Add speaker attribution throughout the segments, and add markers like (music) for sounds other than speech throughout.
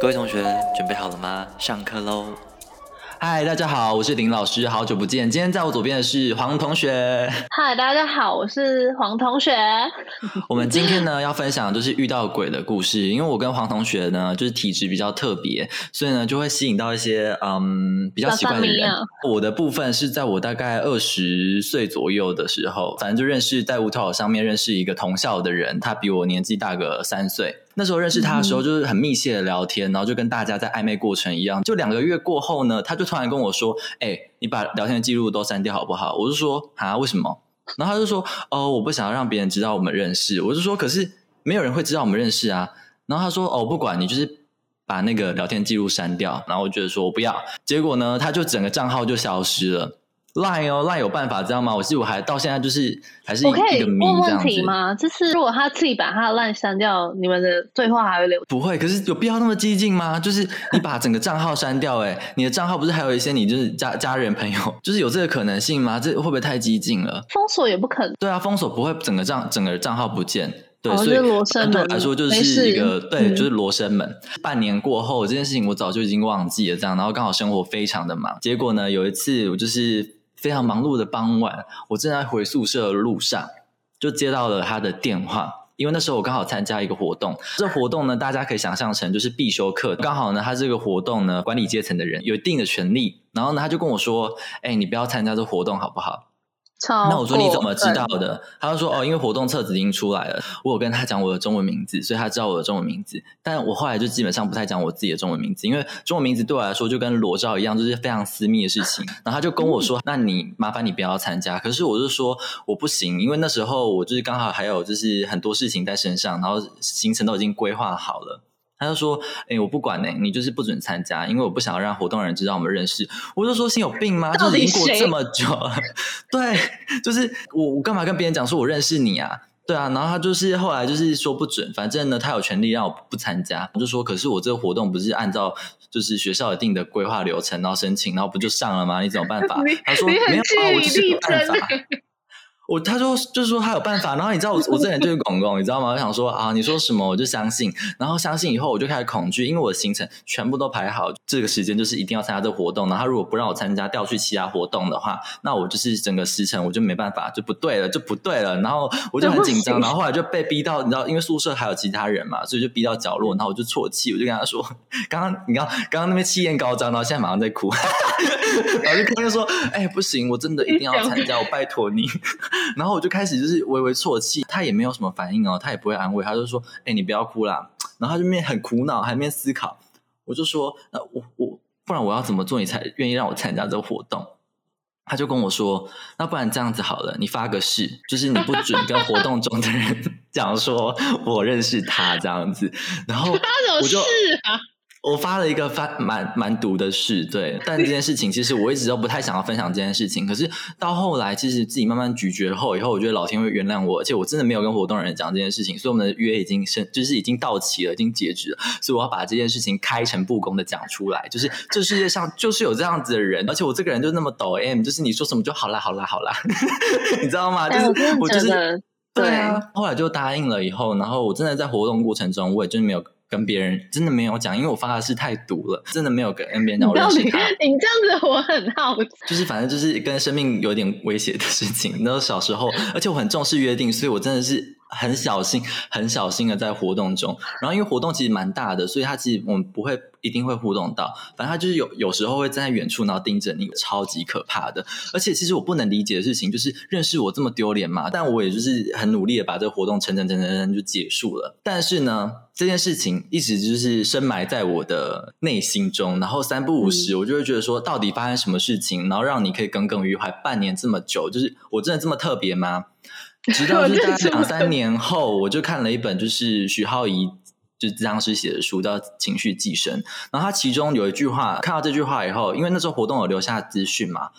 Speaker 1: 各位同学准备好了吗？上课喽！
Speaker 2: 嗨，大家好，我是林老师，好久不见。今天在我左边的是黄同学。
Speaker 3: 嗨，大家好，我是黄同学。(laughs)
Speaker 2: 我们今天呢要分享就是遇到鬼的故事，因为我跟黄同学呢就是体质比较特别，所以呢就会吸引到一些嗯比较奇怪的人。我的部分是在我大概二十岁左右的时候，反正就认识在乌托上面认识一个同校的人，他比我年纪大个三岁。那时候认识他的时候，就是很密切的聊天，然后就跟大家在暧昧过程一样。就两个月过后呢，他就突然跟我说：“哎，你把聊天记录都删掉好不好？”我就说：“啊，为什么？”然后他就说：“哦，我不想要让别人知道我们认识。”我就说：“可是没有人会知道我们认识啊。”然后他说：“哦，不管你，就是把那个聊天记录删掉。”然后我觉得说我不要。结果呢，他就整个账号就消失了。赖哦，赖有办法知道吗？我记得我还到现在就是还是一个谜这样子
Speaker 3: 吗？就是如果他自己把他的赖删掉，你们的对话还会留？
Speaker 2: 不会，可是有必要那么激进吗？就是你把整个账号删掉，哎，(laughs) 你的账号不是还有一些你就是家家人朋友，(laughs) 就是有这个可能性吗？这会不会太激进了？
Speaker 3: 封锁也不可能。
Speaker 2: 对啊，封锁不会整个账整个账号不见，对，
Speaker 3: 所以罗生门
Speaker 2: 来说就是一个对，就是罗生门。半年过后，这件事情我早就已经忘记了，这样，然后刚好生活非常的忙，结果呢，有一次我就是。非常忙碌的傍晚，我正在回宿舍的路上，就接到了他的电话。因为那时候我刚好参加一个活动，这活动呢，大家可以想象成就是必修课。刚好呢，他这个活动呢，管理阶层的人有一定的权利。然后呢，他就跟我说：“哎，你不要参加这活动好不好？”那我说你怎么知道的？他就说哦，因为活动册子已经出来了，我有跟他讲我的中文名字，所以他知道我的中文名字。但我后来就基本上不太讲我自己的中文名字，因为中文名字对我来说就跟裸照一样，就是非常私密的事情。然后他就跟我说：“那你麻烦你不要参加。”可是我就说我不行，因为那时候我就是刚好还有就是很多事情在身上，然后行程都已经规划好了。他就说：“哎，我不管呢，你就是不准参加，因为我不想要让活动人知道我们认识。”我就说：“心有病吗？就是已经过这么久，(laughs) 对，就是我我干嘛跟别人讲说我认识你啊？对啊。”然后他就是后来就是说不准，反正呢他有权利让我不参加。我就说：“可是我这个活动不是按照就是学校一定的规划流程，然后申请，然后不就上了吗？你怎么办法？” (laughs) 他说：“没有啊，我就是有办法。”我他说就是说他有办法，然后你知道我我这人就是 (laughs) 拱拱，你知道吗？我想说啊，你说什么我就相信，然后相信以后我就开始恐惧，因为我的行程全部都排好，这个时间就是一定要参加这个活动，然后他如果不让我参加，调去其他活动的话，那我就是整个时辰我就没办法，就不对了，就不对了。然后我就很紧张，然后后来就被逼到，你知道，因为宿舍还有其他人嘛，所以就逼到角落，然后我就啜泣，我就跟他说，刚刚你刚刚刚那边气焰高涨，然后现在马上在哭，(laughs) 然后就跟他就说，哎，不行，我真的一定要参加，我拜托你，(laughs) 然后我就开始。就是微微啜泣，他也没有什么反应哦，他也不会安慰，他就说：“哎，你不要哭啦。”然后他就面很苦恼，还面思考。我就说：“那我我不然我要怎么做，你才愿意让我参加这个活动？”他就跟我说：“那不然这样子好了，你发个誓，就是你不准跟活动中的人 (laughs) 讲说我认识他这样子。”然后我就。我发了一个发蛮蛮毒的事，对，但这件事情其实我一直都不太想要分享这件事情。可是到后来，其实自己慢慢咀嚼后，以后我觉得老天会原谅我，而且我真的没有跟活动人讲这件事情，所以我们的约已经生就是已经到期了，已经截止了，所以我要把这件事情开诚布公的讲出来，就是这世界上就是有这样子的人，而且我这个人就那么抖 M，就是你说什么就好啦，好啦，好啦，(laughs) 你知道吗？就是我就是对啊，后来就答应了以后，然后我真的在活动过程中，我也真的没有。跟别人真的没有讲，因为我发的是太毒了，真的没有跟 NBA 我认识他。
Speaker 3: 你这样子我很好奇，
Speaker 2: 就是反正就是跟生命有点威胁的事情。那时候小时候，而且我很重视约定，所以我真的是。很小心，很小心的在活动中。然后因为活动其实蛮大的，所以他其实我们不会一定会互动到。反正他就是有有时候会站在远处，然后盯着你，超级可怕的。而且其实我不能理解的事情就是，认识我这么丢脸嘛？但我也就是很努力的把这个活动成成成成成就结束了。但是呢，这件事情一直就是深埋在我的内心中。然后三不五时，我就会觉得说，到底发生什么事情，然后让你可以耿耿于怀半年这么久？就是我真的这么特别吗？直到是在两三年后，我就看了一本就是徐浩怡就当时写的书，叫《情绪寄生》。然后他其中有一句话，看到这句话以后，因为那时候活动有留下资讯嘛，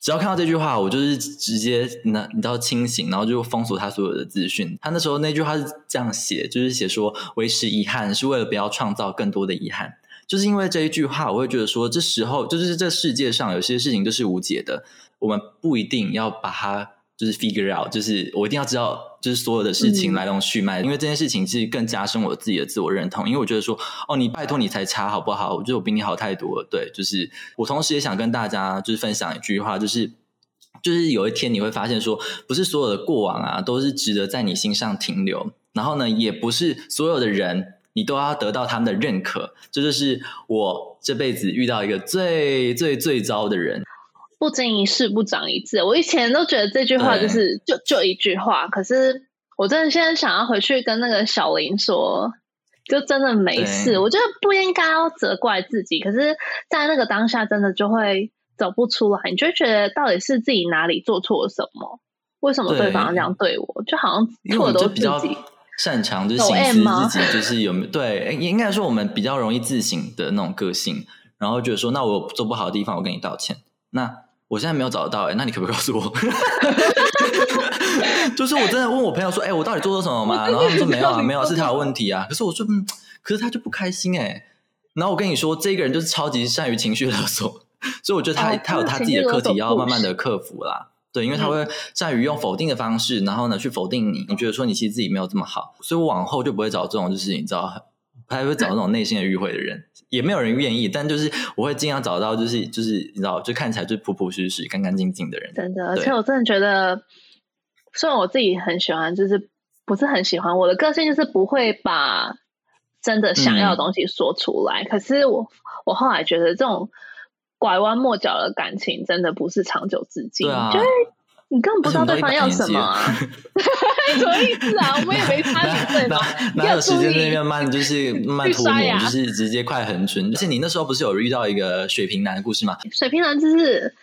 Speaker 2: 只要看到这句话，我就是直接那你知道清醒，然后就封锁他所有的资讯。他那时候那句话是这样写，就是写说维持遗憾是为了不要创造更多的遗憾。就是因为这一句话，我会觉得说，这时候就是这世界上有些事情就是无解的，我们不一定要把它。就是 figure out，就是我一定要知道，就是所有的事情
Speaker 3: 嗯
Speaker 2: 来龙去脉，因为这件事情是更加深我自己的自我认同。因为我觉得说，哦，你拜托你才差好不好？我觉得我比你好太多了。对，就是我同时也想跟大家就是分享一句话，就是。就是有一天你会发现说，不是所有的过往啊都是值得在你心上停留，然后呢，也不是所有的人你都要得到他们的认可。这就是我这辈子遇到一个最最最糟的人。
Speaker 3: 不经一事不长一智。我以前都觉得这句话就是就就一句话，可是我真的现在想要回去跟那个小林说，就真的没事。我觉得不应该要责怪自己，可是，在那个当下，真的就会走不出来，你就觉得到底是自己哪里做错了什么？为什么对
Speaker 2: 对
Speaker 3: 方要这样对我？就好像
Speaker 2: 我
Speaker 3: 错都
Speaker 2: 是比较
Speaker 3: 自己。
Speaker 2: 擅长就是
Speaker 3: 有
Speaker 2: 醒
Speaker 3: M
Speaker 2: 思自己，就是有没有对，应该说我们比较容易自省的那种个性，然后觉得说，那我做不好的地方，我跟你道歉。那我现在没有找得到、欸，哎，那你可不可以告诉我？(laughs) 就是我真的问我朋友说，哎、我到底做错什么吗？然后他们说没有啊，(laughs) 没有啊，是他有问题啊。可是我说，嗯，可是他就不开心哎、然后我跟你说，这个人就是超级善于情绪勒索，(laughs) 所以我觉得他、
Speaker 3: 哦
Speaker 2: 他有他自己的课题要慢慢的克服啦。对，因为他
Speaker 3: 嗯
Speaker 2: 会善于用否定的方式，然后呢去否定你，你觉得说你其实自己没有这么好，所以我往后就不会找这种就是你知道，还会找那种内心的迂回的人，也没有人愿意，但就是我会尽量找到就是就是你知道，就看起来就朴朴实实、干干净净的人。
Speaker 3: 真的，而且我真的觉得，虽然我自己很喜欢，就是不是很喜欢我的个性，就是不会把真的想要的
Speaker 2: 嗯
Speaker 3: 东西说出来。可是我我后来觉得，这种拐弯抹角的感情真的不是长久之计，
Speaker 2: 对啊
Speaker 3: 就是你根本不知道对方要什么、什么意思啊？我们也没差几岁嘛，
Speaker 2: 哪哪有时间在那
Speaker 3: 要
Speaker 2: 边慢，就是 (laughs) 慢慢脱敏，
Speaker 3: 去刷牙
Speaker 2: 就是直接快很准。而且你那时候不是有遇到一个水瓶男的故事吗？
Speaker 3: 水瓶男就是，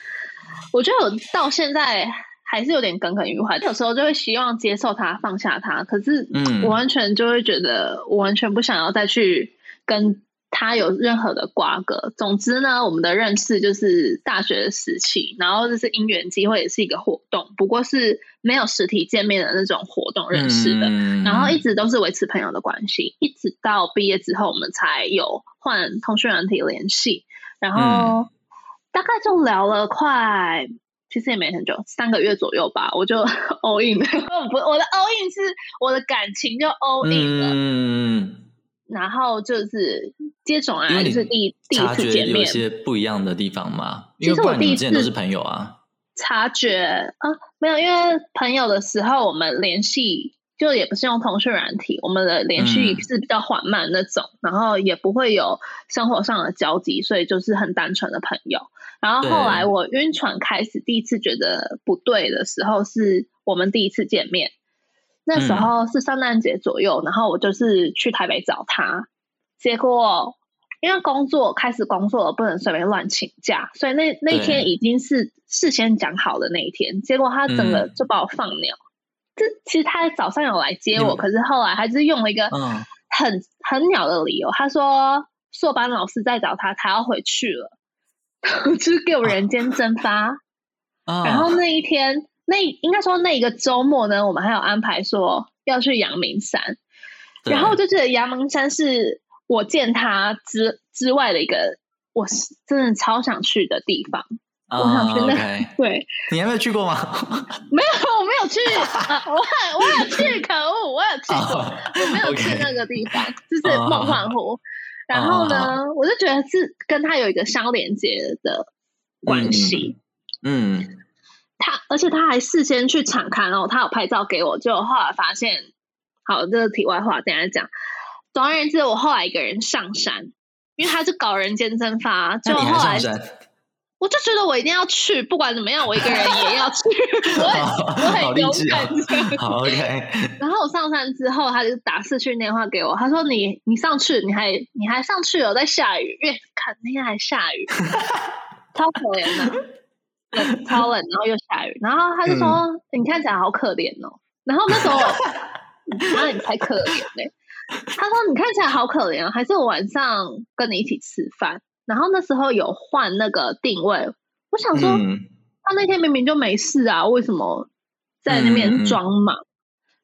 Speaker 3: 我觉得我到现在还是有点耿耿于怀，有时候就会希望接受他、放下他，可是
Speaker 2: 嗯
Speaker 3: 我完全就会觉得，我完全不想要再去跟他有任何的瓜葛。总之呢，我们的认识就是大学的时期，然后就是因缘机会也是一个活动，不过是没有实体见面的那种活动认识的。
Speaker 2: 嗯
Speaker 3: 然后一直都是维持朋友的关系，一直到毕业之后，我们才有换通讯软体联系，然
Speaker 2: 嗯
Speaker 3: 后大概就聊了快，其实也没很久，三个月左右吧，我就 (laughs) all in 了。(laughs) 不，我的 all in 是我的感情就 all in 了，
Speaker 2: 嗯，
Speaker 3: 然后就是接踵而来，
Speaker 2: 因为你
Speaker 3: 就是第第一次见面，
Speaker 2: 些不一样的地方嘛，
Speaker 3: 其实我第一次
Speaker 2: 们之前都是朋友啊。
Speaker 3: 察觉啊，没有，因为朋友的时候我们联系就也不是用通讯软体，我们的联系
Speaker 2: 嗯
Speaker 3: 是比较缓慢那种，然后也不会有生活上的交集，所以就是很单纯的朋友。然后后来我晕船开始第一次觉得不对的时候，是我们第一次见面，那时
Speaker 2: 嗯。
Speaker 3: 候是圣诞节左右，然后我就是去台北找他，结果因为工作开始工作了，不能随便乱请假，所以那那
Speaker 2: 对。
Speaker 3: 天已经是事先讲好的那一天，结果他整个
Speaker 2: 嗯。
Speaker 3: 就把我放鸟。这其实他早上有来接我，可是后来还是用了一个
Speaker 2: 嗯。
Speaker 3: 很很鸟的理由，他说硕班老师在找他，他要回去了，(laughs) 就是给我人间蒸发。(laughs)
Speaker 2: 啊，
Speaker 3: 然后那一天，那应该说那一个周末呢，我们还有安排说要去阳明山，然后我就觉得阳明山是我见他之之外的一个，我是真的超想去的地方。我想去
Speaker 2: 啊
Speaker 3: 那 (laughs) 对，
Speaker 2: 你还没有去过吗？(laughs)
Speaker 3: 没有，我没有去，啊、我很我有去，可恶，我有去过，没有去那个地方，就是
Speaker 2: 哦
Speaker 3: 梦幻湖。然后呢，我就觉得是跟他有一个相连接的关系。
Speaker 2: 嗯，
Speaker 3: 他而且他还事先去场看哦，他有拍照给我，就后来发现，好，这个题外话，等下讲。总而言之，我后来一个人上山，因为他是搞人间蒸发，就后来？我就觉得我一定要去，不管怎么样，我一个人也要去，我很 (laughs) 我
Speaker 2: 好
Speaker 3: 很勇敢
Speaker 2: 哦。好 OK，(laughs)
Speaker 3: 然后我上山之后，他就打视讯电话给我，他说你你上去，你还你还上去了，在下雨，因为看那天还下雨，(laughs) 超可怜的，冷超冷，然后又下雨，然后他就说、你看起来好可怜哦，然后那时候，那你才可怜呢、他说你看起来好可怜啊，还是我晚上跟你一起吃饭，然后那时候有换那个定位，我想说。
Speaker 2: 嗯，
Speaker 3: 他那天明明就没事啊，为什么在那边装忙？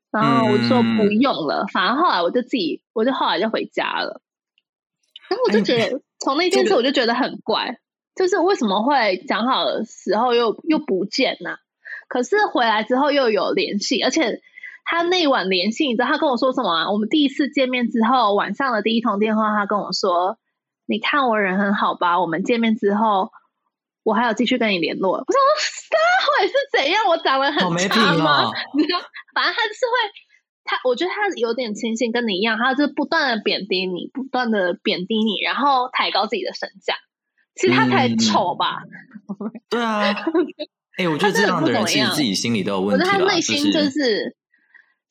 Speaker 3: 然后我就说不用了，反正后来我就自己，我就后来就回家了。然后我就觉得，从那件事我就觉得很怪，就是为什么会讲好的时候又又不见呢、可是回来之后又有联系，而且他那晚联系，你知道他跟我说什么啊？我们第一次见面之后，晚上的第一通电话，他跟我说：“你看我人很好吧？我们见面之后，我还有继续跟你联络。”我说：“他会是怎样？我长得很差吗？”
Speaker 2: 哦。
Speaker 3: 你知道，反正他是会，他我觉得他有点清醒，跟你一样，他就是不断的贬低你，不断的贬低你，然后抬高自己的身价。其实他才
Speaker 2: 嗯
Speaker 3: 丑吧？(laughs)
Speaker 2: 对啊，(laughs) 哎、我觉得这样的人其实自己心里都有
Speaker 3: 我觉得
Speaker 2: 问题，
Speaker 3: 他内心就是是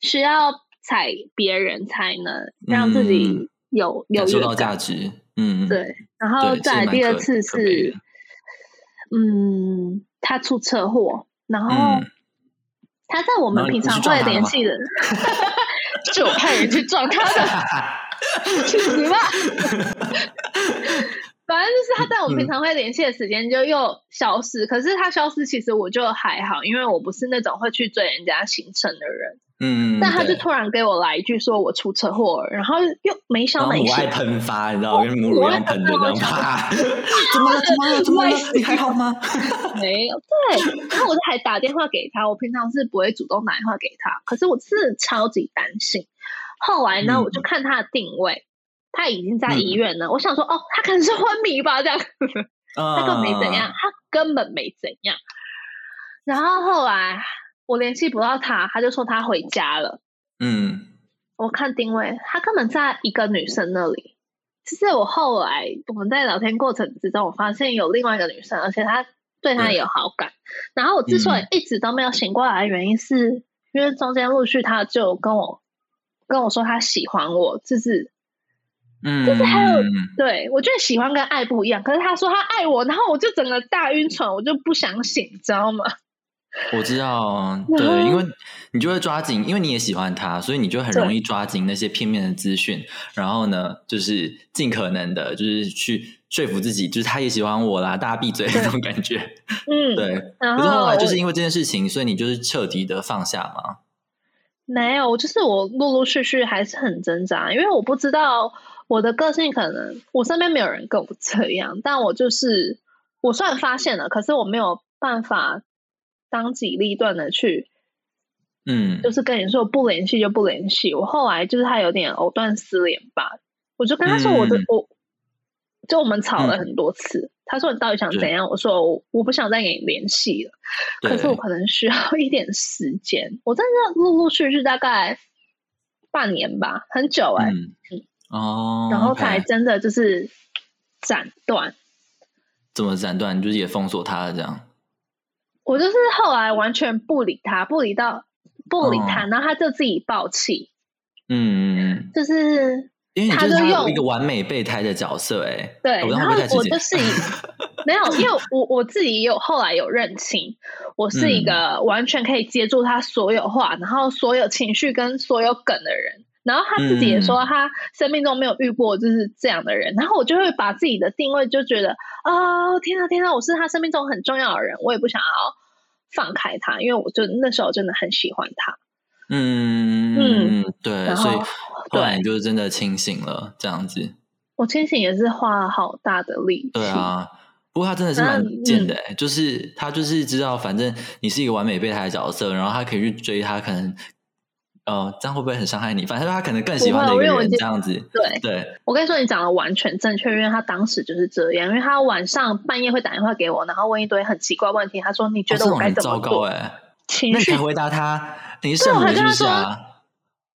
Speaker 3: 需要踩别人才能让自己有优
Speaker 2: 感受到。价值。嗯，
Speaker 3: 对，然后
Speaker 2: 对
Speaker 3: 再第二次是，嗯，他出车祸，然后
Speaker 2: 嗯
Speaker 3: 他在我们平常会联系的，(laughs) 是我派人去撞他的。去死吧！反正就是他在我平常会联系的时间就又消失，可是他消失其实我就还好，因为我不是那种会去追人家行程的人。
Speaker 2: 嗯，
Speaker 3: 但他就突然给我来一句说我出车祸了，然后又没
Speaker 2: 然
Speaker 3: 消没息
Speaker 2: 后母爱，喷发，你知道，跟母乳一样喷的，这样啪，(laughs) (laughs) 怎么了？怎么了？怎么了？你还好吗？(laughs)
Speaker 3: 没有对。然后我就还打电话给他，我平常是不会主动打电话给他，可是我是超级担心。后来呢，
Speaker 2: 嗯
Speaker 3: 我就看他的定位，他已经在医院了。我想说，哦，他可能是昏迷吧，这样。他
Speaker 2: 他
Speaker 3: 根本没怎样，他根本没怎样。然后后来我联系不到他，他就说他回家了。
Speaker 2: 嗯，
Speaker 3: 我看定位，他根本在一个女生那里。其实我后来我们在聊天过程之中，我发现有另外一个女生，而且她对他也有好感。然后我之所以
Speaker 2: 嗯
Speaker 3: 一直都没有醒过来的原因是，因为中间陆续他就跟我跟我说他喜欢我，就是
Speaker 2: 嗯，
Speaker 3: 就是还有
Speaker 2: 嗯
Speaker 3: 对我觉得喜欢跟爱不一样。可是他说他爱我，然后我就整个大晕船，我就不想醒，你知道吗？(laughs)
Speaker 2: 我知道，
Speaker 3: 然
Speaker 2: 对，因为你就会抓紧，因为你也喜欢他，所以你就很容易抓紧那些片面的资讯，然后呢，就是尽可能的，就是去说服自己，就是他也喜欢我啦，大家闭嘴那种感觉。
Speaker 3: 嗯，
Speaker 2: 对，
Speaker 3: 然
Speaker 2: 可是后来就是因为这件事情，所以你就是彻底的放下嘛。
Speaker 3: 没有，就是我陆陆续续还是很挣扎，因为我不知道我的个性可能我身边没有人跟我这样，但我就是我虽然发现了，可是我没有办法当机立断的去，
Speaker 2: 嗯，
Speaker 3: 就是跟你说不联系就不联系。我后来就是他有点藕断丝连吧，我就跟他说我的、
Speaker 2: 嗯
Speaker 3: 我，就我们吵了
Speaker 2: 嗯
Speaker 3: 很多次。他说你到底想怎样？我说我我不想再跟你联系了。可是我可能需要一点时间。我真的陆陆续续大概半年吧，很久哎、
Speaker 2: 嗯，哦，
Speaker 3: 然后才真的就是斩断。
Speaker 2: 怎么斩断，就是也封锁他了这样。
Speaker 3: 我就是后来完全不理他，不理到不理他，
Speaker 2: 哦
Speaker 3: 然后他就自己爆气，
Speaker 2: 嗯嗯嗯，
Speaker 3: 就是
Speaker 2: 因为
Speaker 3: 他就用
Speaker 2: 一个完美备胎的角色，哎，
Speaker 3: 对，然后我就是以 (laughs) 没有，因为我我自己也有后来有认清，我是
Speaker 2: 嗯
Speaker 3: 一个完全可以接住他所有话，然后所有情绪跟所有梗的人。然后他自己也
Speaker 2: 嗯
Speaker 3: 说，他生命中没有遇过就是这样的人。然后我就会把自己的定位就觉得，哦，天啊天啊，我是他生命中很重要的人，我也不想要放开他，因为我就那时候真的很喜欢他。
Speaker 2: 嗯
Speaker 3: 嗯
Speaker 2: 嗯，对，所以后来你就真的清醒了，这样子。
Speaker 3: 我清醒也是花了好大的力气。
Speaker 2: 对啊，不过他真的是蛮
Speaker 3: 嗯
Speaker 2: 贱的、欸，就是他就是知道，反正你是一个完美备胎的角色，然后他可以去追他，可能呃，这样会不会很伤害你？反正他可能更喜欢的一个人，这样子。
Speaker 3: 对，
Speaker 2: 对，
Speaker 3: 我跟你说，你讲的完全正确，因为他当时就是这样，因为他晚上半夜会打电话给我，然后问一堆很奇怪问题。他说：“你觉得我该
Speaker 2: 种很糟
Speaker 3: 怎么做？”
Speaker 2: 糕哎、
Speaker 3: 情绪
Speaker 2: 那你回答他，(laughs) 你是圣母是不是啊？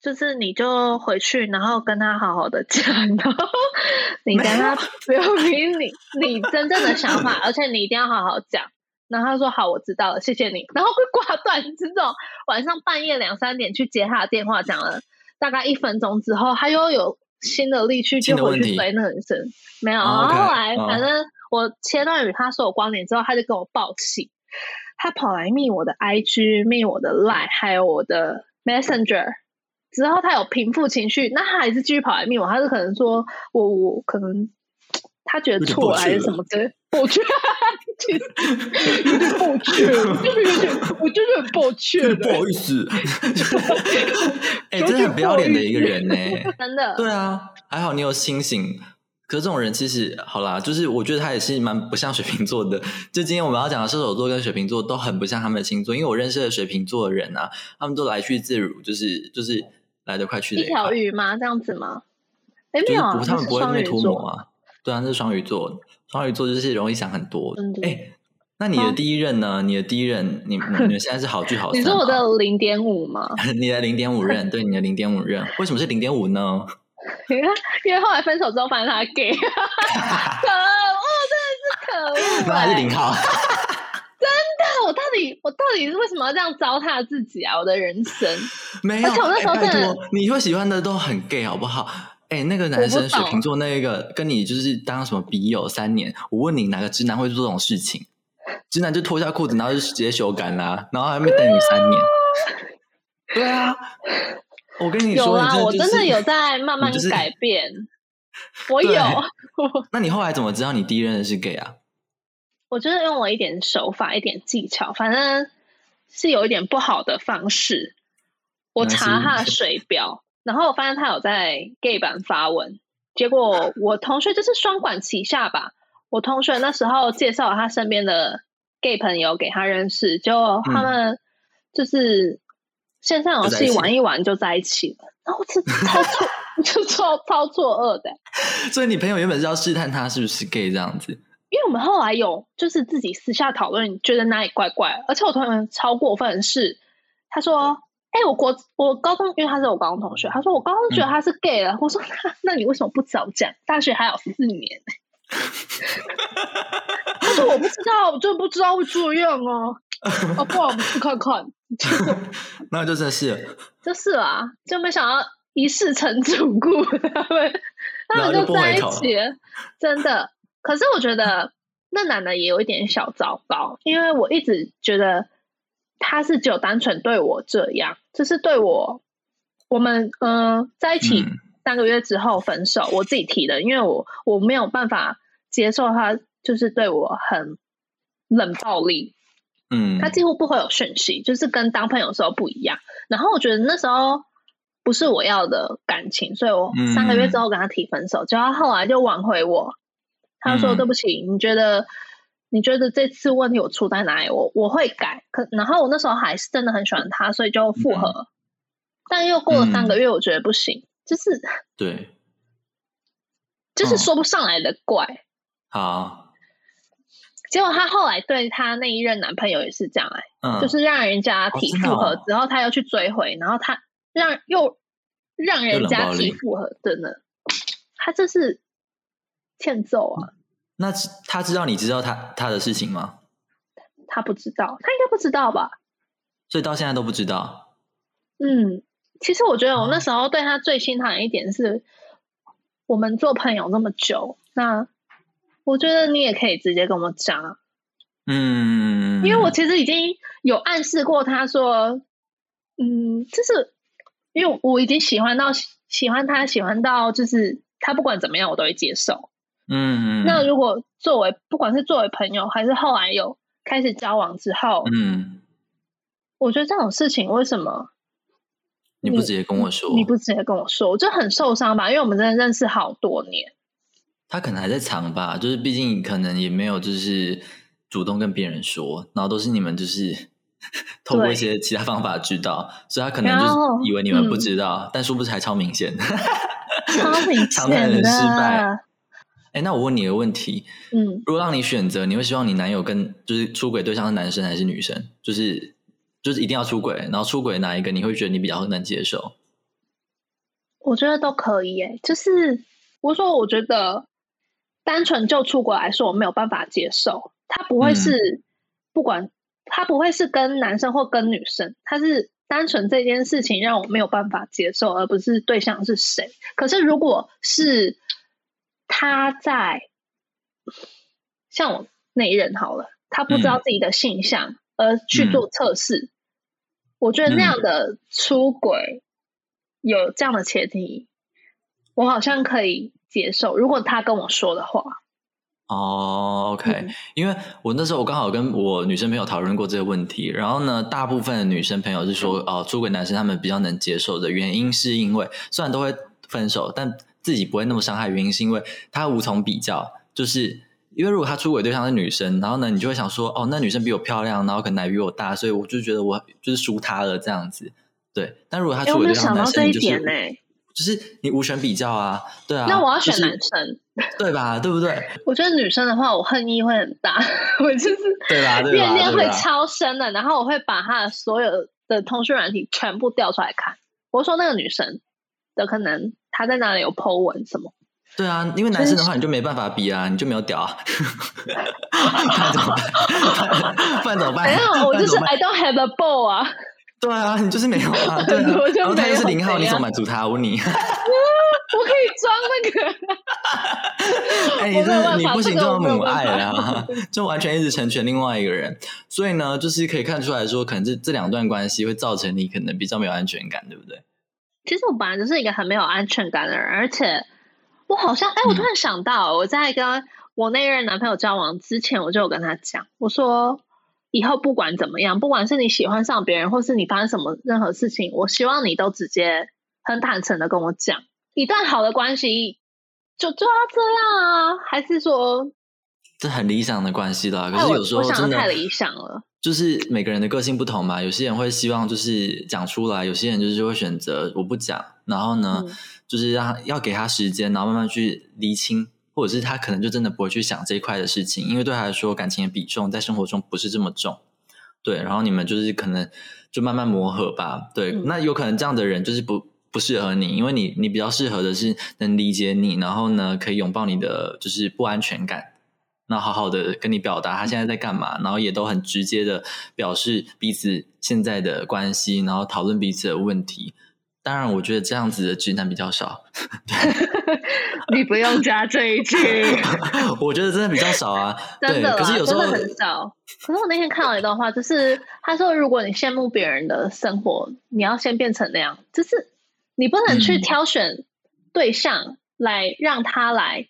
Speaker 3: 就是你就回去，然后跟他好好的讲，然后 (laughs) 你跟他表明你你真正的想法，(laughs) 而且你一定要好好讲。然后他说：“好，我知道了，谢谢你。”然后会挂断，这种晚上半夜两三点去接他的电话，讲了大概一分钟之后，他又有新的力去就回去追那个女生。没有，
Speaker 2: 哦
Speaker 3: 然后后来
Speaker 2: 哦
Speaker 3: 反正我切断与他所有关联之后，他就跟我爆气，他跑来密我的 IG、密我的 Line，还有我的 Messenger。之后他有平复情绪，那他还是继续跑来密我，他是可能说我我可能他觉得错了还是什么之类，我觉得有点抱歉，就是有点，我真的很抱歉不，
Speaker 2: 好意思，(laughs) 哎、
Speaker 3: 有
Speaker 2: 真的
Speaker 3: 点
Speaker 2: 很不要脸的一个人呢、
Speaker 3: 真的，
Speaker 2: 对啊，还好你有清醒，可是这种人其实好啦，就是我觉得他也是蛮不像水瓶座的。就今天我们要讲的射手座跟水瓶座都很不像他们的星座，因为我认识的水瓶座的人啊，他们都来去自如，就是就是来得快去得
Speaker 3: 一条鱼吗？这样子吗？哎，
Speaker 2: 就是
Speaker 3: 没有啊，
Speaker 2: 不他们不会涂抹啊。对啊，那是双鱼座，双鱼座就是容易想很多哎，那你的
Speaker 3: 啊
Speaker 2: 第一任呢？你的第一任，你你你们现在是好聚好散？(laughs)
Speaker 3: 你是我的零点五吗？(laughs)
Speaker 2: 你的零点五任，(laughs) 对，你的零点五任，为什么是零点五呢？
Speaker 3: 因为因为后来分手之后发现他 gay，可恶，真的是可恶、
Speaker 2: 那还是
Speaker 3: 欸！
Speaker 2: 零号。
Speaker 3: 真的我到底我到底是为什么要这样糟蹋自己啊？我的人生，
Speaker 2: 没有，
Speaker 3: 而且我那时候真的
Speaker 2: 托，你会喜欢的都很 gay 好不好？哎、那个男生水瓶座那一个跟你就是当什么笔友三年，我问你哪个直男会做这种事情？直男就脱下裤子，然后就直接修改啦，然后还没等你三年。对啊，我跟你说，
Speaker 3: 有
Speaker 2: 啊，就是
Speaker 3: 我真的有在慢慢
Speaker 2: 你就是
Speaker 3: 改变。(laughs) 我有，
Speaker 2: 那你后来怎么知道你第一任是 gay 啊？(laughs)
Speaker 3: 我就是用了一点手法，一点技巧，反正是有一点不好的方式。我查他的水表，然后我发现他有在 gay 版发文，结果我同学就是双管齐下吧。我同学那时候介绍他身边的 gay 朋友给他认识，结果他们就是线上游戏玩一玩就在一起了，然后我这超错，就超超错愕的。(laughs)
Speaker 2: 所以你朋友原本是要试探他是不是 gay 这样子，
Speaker 3: 因为我们后来有就是自己私下讨论，觉得哪里怪怪，而且我同学超过分的是，他说：“哎、我国我高中，因为他是我高中同学，他说我高中觉得他是 gay 了。我说：“那那你为什么不早讲？大学还有四年。”他说：“我不知道，我真的不知道会这样哦。啊，不然我们去看看。”结果
Speaker 2: 那就真的是，
Speaker 3: 就是啊，就没想到一世成主顾，他们他们就在一起了，真的。可是我觉得那男的也有一点小糟糕，因为我一直觉得他是只有单纯对我这样，就是对我，我们嗯、呃在一起
Speaker 2: 嗯。
Speaker 3: 三个月之后分手，我自己提的，因为我我没有办法接受他就是对我很冷暴力，
Speaker 2: 嗯，
Speaker 3: 他几乎不会有讯息，就是跟当朋友的时候不一样。然后我觉得那时候不是我要的感情，所以我
Speaker 2: 嗯。
Speaker 3: 三个月之后跟他提分手，结果他后来就挽回我，他说
Speaker 2: 嗯。
Speaker 3: 对不起，你觉得你觉得这次问题我出在哪里？我我会改。可然后我那时候还是真的很喜欢他，所以就复合。但又过了三个月，我觉得不行，就是
Speaker 2: 对，(laughs)
Speaker 3: 就是
Speaker 2: 哦
Speaker 3: 说不上来的怪。
Speaker 2: 好，
Speaker 3: 结果她后来对她那一任男朋友也是这样哎、
Speaker 2: 嗯，
Speaker 3: 就是让人家提复合
Speaker 2: 哦
Speaker 3: 之后，他又去追回，然后他让又让人家提复合，真的，他这是欠揍啊！
Speaker 2: 那他知道你知道他他的事情吗？
Speaker 3: 他不知道，他应该不知道吧？
Speaker 2: 所以到现在都不知道。
Speaker 3: 嗯，其实我觉得我
Speaker 2: 哦
Speaker 3: 那时候对他最心疼的一点是，我们做朋友那么久，那我觉得你也可以直接跟我讲啊，
Speaker 2: 嗯，
Speaker 3: 因为我其实已经有暗示过他说，嗯，就是因为我已经喜欢到喜欢他，喜欢到就是他不管怎么样我都会接受。
Speaker 2: 嗯，嗯
Speaker 3: 那如果作为不管是作为朋友，还是后来有开始交往之后，
Speaker 2: 嗯，
Speaker 3: 我觉得这种事情为什么？
Speaker 2: 你不直接跟我说，
Speaker 3: 你不直接跟我说，我就很受伤吧？因为我们真的认识好多年。
Speaker 2: 他可能还在藏吧，就是毕竟可能也没有就是主动跟别人说，然后都是你们就是 (laughs) 透过一些其他方法知道，所以他可能就是以为你们不
Speaker 3: 嗯。
Speaker 2: 知道，但殊不知还超明显。
Speaker 3: 超明 (laughs) 显的，
Speaker 2: 失败哎，那我问你一个问题，
Speaker 3: 嗯，
Speaker 2: 如果让你选择，你会希望你男友跟就是出轨对象是男生还是女生？就是就是一定要出轨，然后出轨哪一个你会觉得你比较能接受？
Speaker 3: 我觉得都可以耶。就是我说，我觉得单纯就出国来说，我没有办法接受。他不会是、不管他不会是跟男生或跟女生，他是单纯这件事情让我没有办法接受，而不是对象是谁。可是如果是他在像我那一任好了，他不知道自己的性向而去做测试，我觉得那样的出轨有这样的前提，我好像可以接受。如果他跟我说的话，
Speaker 2: 哦，OK，、
Speaker 3: 嗯。
Speaker 2: 因为我那时候我刚好跟我女生朋友讨论过这个问题，然后呢，大部分的女生朋友是说，哦，出轨男生他们比较能接受的原因是因为虽然都会分手，但自己不会那么伤害，原因是因为他无从比较，就是因为如果他出轨对象是女生，然后呢，你就会想说，哦，那女生比我漂亮，然后可能奶比我大，所以我就觉得我就是输她了这样子。对，但如果他出轨对象是男生，就是
Speaker 3: 点呢。
Speaker 2: 就是你无权比较啊，对啊。
Speaker 3: 那我要选
Speaker 2: 就是
Speaker 3: 男生，
Speaker 2: 对吧？对不对？(laughs)
Speaker 3: 我觉得女生的话，我恨意会很大，我就是
Speaker 2: 对吧？对？
Speaker 3: 怨念会超深的，然后我会把她的所有的通讯软体全部调出来看。我说那个女生的可能她在哪里有 po 文什么，
Speaker 2: 对啊，因为男生的话你就没办法比啊，你就没有屌啊，(laughs) 不然怎么办？不然怎么办？
Speaker 3: 没有，我就是 I don't have a ball 啊，
Speaker 2: 对啊，你就是没有啊，(laughs) 对啊
Speaker 3: 我就
Speaker 2: 然后他又是零号，你怎么满足他？我问你，(laughs)
Speaker 3: 我可以装那个。
Speaker 2: 哎，你这你不行这么母爱啊，就完全一直成全另外一个人。所以呢，就是可以看出来说，可能这这两段关系会造成你可能比较没有安全感，对不对？
Speaker 3: 其实我本来就是一个很没有安全感的人，而且我好像，哎，我突
Speaker 2: 嗯
Speaker 3: 然想到，我在跟我那任男朋友交往之前，我就有跟他讲，我说以后不管怎么样，不管是你喜欢上别人，或是你发生什么任何事情，我希望你都直接很坦诚的跟我讲。一段好的关系就就要这样啊，还是说，
Speaker 2: 这很理想的关系啦。可是有时候
Speaker 3: 我想
Speaker 2: 真的
Speaker 3: 的太理想了。
Speaker 2: 就是每个人的个性不同嘛，有些人会希望就是讲出来，有些人就是会选择我不讲，然后呢，
Speaker 3: 嗯。
Speaker 2: 就是让要给他时间，然后慢慢去厘清，或者是他可能就真的不会去想这一块的事情，因为对他来说感情的比重在生活中不是这么重，对，然后你们就是可能就慢慢磨合吧，对，
Speaker 3: 嗯。
Speaker 2: 那有可能这样的人就是不。不适合你，因为你你比较适合的是能理解你，然后呢可以拥抱你的就是不安全感，那好好的跟你表达他现在在干嘛，然后也都很直接的表示彼此现在的关系，然后讨论彼此的问题。当然，我觉得这样子的直男比较少，(laughs) (laughs)
Speaker 3: 你不用加这一句。(laughs)
Speaker 2: 我觉得真的比较少啊。对，
Speaker 3: 真的啦，
Speaker 2: 可是有时候
Speaker 3: 真的很少。可是我那天看到一段话，就是他说，如果你羡慕别人的生活，你要先变成那样，就是你不能去
Speaker 2: 嗯
Speaker 3: 挑选对象来让他来，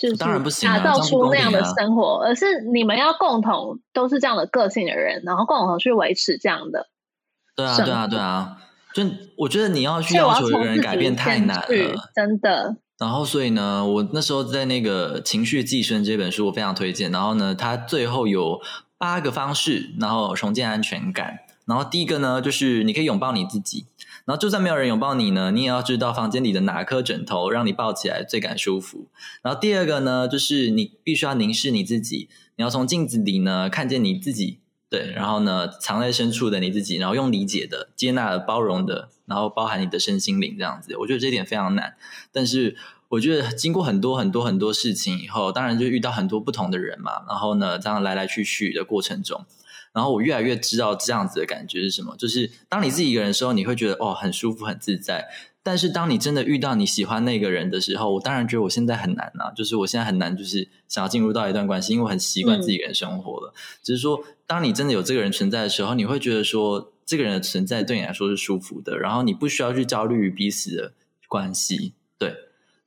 Speaker 3: 就是
Speaker 2: 当然不行啊
Speaker 3: 打造出那样的生活，而是你们要共同都是这样的个性的人，然后共同去维持这样的。
Speaker 2: 对啊，对啊，对啊。就我觉得你要去要求一个人改变太难
Speaker 3: 去
Speaker 2: 了。
Speaker 3: 真的。
Speaker 2: 然后，所以呢，我那时候在那个《情绪寄生》这本书，我非常推荐。然后呢，它最后有八个方式，然后重建安全感。然后第一个呢，就是你可以拥抱你自己。然后就算没有人拥抱你呢，你也要知道房间里的哪颗枕头让你抱起来最感舒服。然后第二个呢，就是你必须要凝视你自己，你要从镜子里呢看见你自己，对，然后呢藏在深处的你自己，然后用理解的、接纳的、包容的，然后包含你的身心灵这样子。我觉得这一点非常难，但是我觉得经过很多很多很多事情以后，当然就遇到很多不同的人嘛，然后呢这样来来去去的过程中。然后我越来越知道这样子的感觉是什么，就是当你自己一个人的时候，你会觉得哦很舒服很自在。但是当你真的遇到你喜欢那个人的时候，我当然觉得我现在很难啊，就是我现在很难，就是想要进入到一段关系，因为我很习惯自己一个人生活了。只是说，当你真的有这个人存在的时候，你会觉得说，这个人的存在对你来说是舒服的，然后你不需要去焦虑于彼此的关系。对，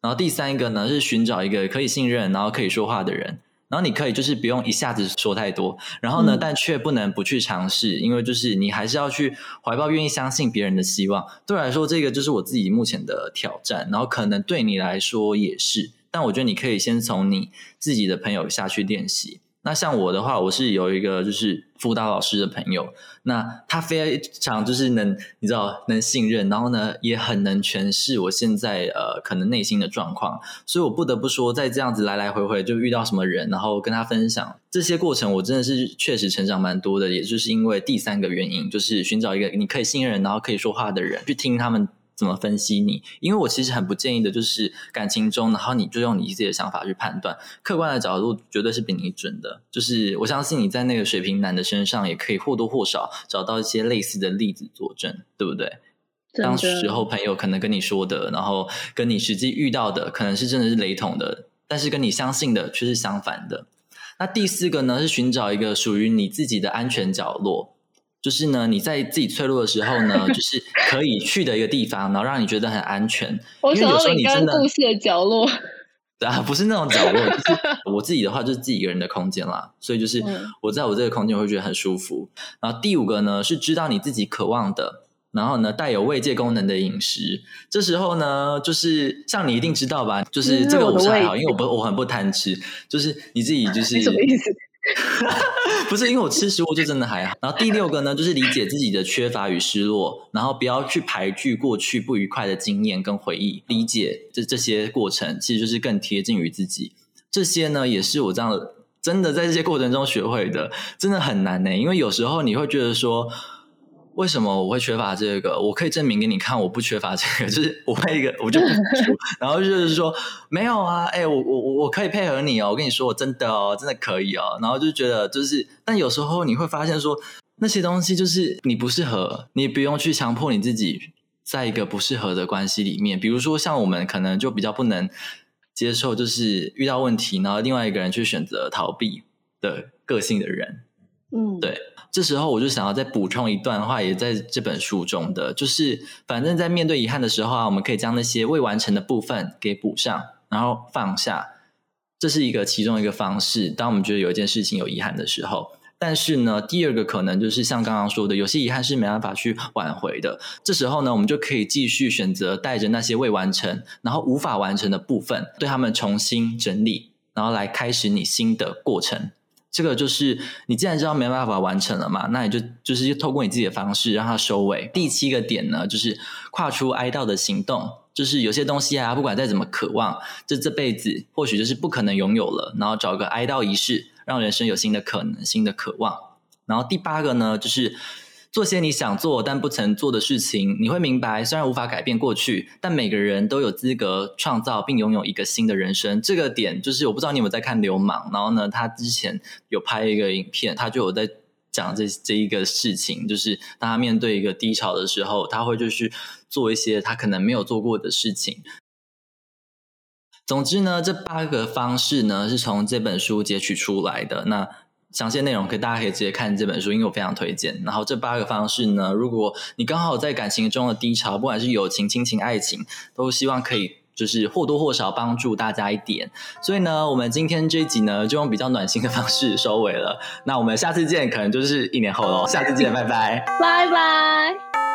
Speaker 2: 然后第三个呢是寻找一个可以信任，然后可以说话的人。然后你可以就是不用一下子说太多，然后呢，
Speaker 3: 嗯
Speaker 2: 但却不能不去尝试，因为就是你还是要去怀抱愿意相信别人的希望。对我来说，这个就是我自己目前的挑战，然后可能对你来说也是。但我觉得你可以先从你自己的朋友下去练习。那像我的话，我是有一个就是辅导老师的朋友，那他非常就是能你知道能信任，然后呢也很能诠释我现在呃可能内心的状况，所以我不得不说，在这样子来来回回就遇到什么人，然后跟他分享这些过程，我真的是确实成长蛮多的，也就是因为第三个原因，就是寻找一个你可以信任，然后可以说话的人，去听他们。怎么分析你？因为我其实很不建议的，就是感情中，然后你就用你自己的想法去判断，客观的角度绝对是比你准的。就是我相信你在那个水瓶男的身上，也可以或多或少找到一些类似的例子佐证，对不对？当时候朋友可能跟你说的，然后跟你实际遇到的，可能是真的是雷同的，但是跟你相信的却是相反的。那第四个呢，是寻找一个属于你自己的安全角落，就是呢你在自己脆弱的时候呢，就 (laughs) 是可以去的一个地方，然后让你觉得很安全。
Speaker 3: 我想到你刚故事的角落，(laughs)
Speaker 2: 对啊，不是那种角落，就是 (laughs) 我自己的话，就是自己一个人的空间啦。所以就是
Speaker 3: 嗯
Speaker 2: 我在我这个空间，我会觉得很舒服。然后第五个呢，是知道你自己渴望的，然后呢，带有慰藉功能的饮食。这时候呢，就是像你一定知道吧，就是这个我是还好，因为我不我很不贪吃，就是你自己就是
Speaker 3: 什么意思？(laughs)
Speaker 2: 不是因为我吃食物就真的还好。然后第六个呢，就是理解自己的缺乏与失落，然后不要去排拒过去不愉快的经验跟回忆，理解这这些过程其实就是更贴近于自己。这些呢，也是我这样真的在这些过程中学会的，真的很难呢。因为有时候你会觉得说。为什么我会缺乏这个？我可以证明给你看，我不缺乏这个，(laughs) 就是我会一个，我就不出，然后就是说没有啊，哎，我我我我可以配合你哦，我跟你说，我真的哦，真的可以哦，然后就觉得就是，但有时候你会发现说那些东西就是你不适合，你不用去强迫你自己在一个不适合的关系里面，比如说像我们可能就比较不能接受，就是遇到问题，然后另外一个人去选择逃避的个性的人，
Speaker 3: 嗯，
Speaker 2: 对。这时候我就想要再补充一段话，也在这本书中的，就是反正在面对遗憾的时候啊，我们可以将那些未完成的部分给补上，然后放下，这是一个其中一个方式。当我们觉得有一件事情有遗憾的时候，但是呢，第二个可能就是像刚刚说的，有些遗憾是没办法去挽回的。这时候呢，我们就可以继续选择带着那些未完成，然后无法完成的部分，对他们重新整理，然后来开始你新的过程。这个就是你既然知道没办法完成了嘛，那你就就是透过你自己的方式让它收尾。第七个点呢，就是跨出哀悼的行动，就是有些东西啊，不管再怎么渴望，这这辈子或许就是不可能拥有了，然后找个哀悼仪式，让人生有新的可能、新的渴望。然后第八个呢，就是。做些你想做但不曾做的事情，你会明白，虽然无法改变过去，但每个人都有资格创造并拥有一个新的人生。这个点就是，我不知道你有没有在看《流氓》，然后呢，他之前有拍一个影片，他就有在讲这这一个事情，就是当他面对一个低潮的时候，他会就是做一些他可能没有做过的事情。总之呢，这八个方式呢，是从这本书截取出来的。那详细内容可以大家可以直接看这本书，因为我非常推荐。然后这八个方式呢，如果你刚好在感情中的低潮，不管是友情、亲情、爱情，都希望可以就是或多或少帮助大家一点。所以呢，我们今天这一集呢，就用比较暖心的方式收尾了。那我们下次见，可能就是一年后喽。下次见，拜拜，
Speaker 3: 拜拜。